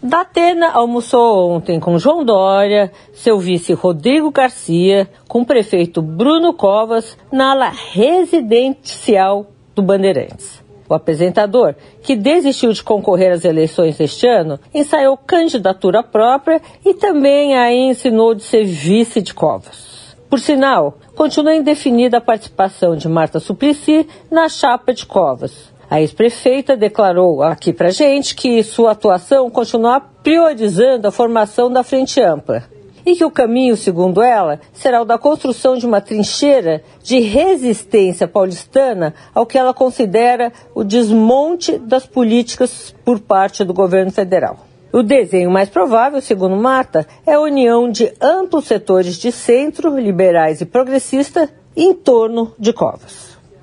Datena almoçou ontem com João Dória, seu vice Rodrigo Garcia, com o prefeito Bruno Covas, na ala residencial do Bandeirantes. O apresentador, que desistiu de concorrer às eleições este ano, ensaiou candidatura própria e também aí ensinou de ser vice de Covas. Por sinal, continua indefinida a participação de Marta Suplicy na chapa de Covas. A ex-prefeita declarou aqui pra gente que sua atuação continua priorizando a formação da Frente Ampla e que o caminho, segundo ela, será o da construção de uma trincheira de resistência paulistana ao que ela considera o desmonte das políticas por parte do governo federal. O desenho mais provável, segundo Marta, é a união de amplos setores de centro, liberais e progressista em torno de Covas.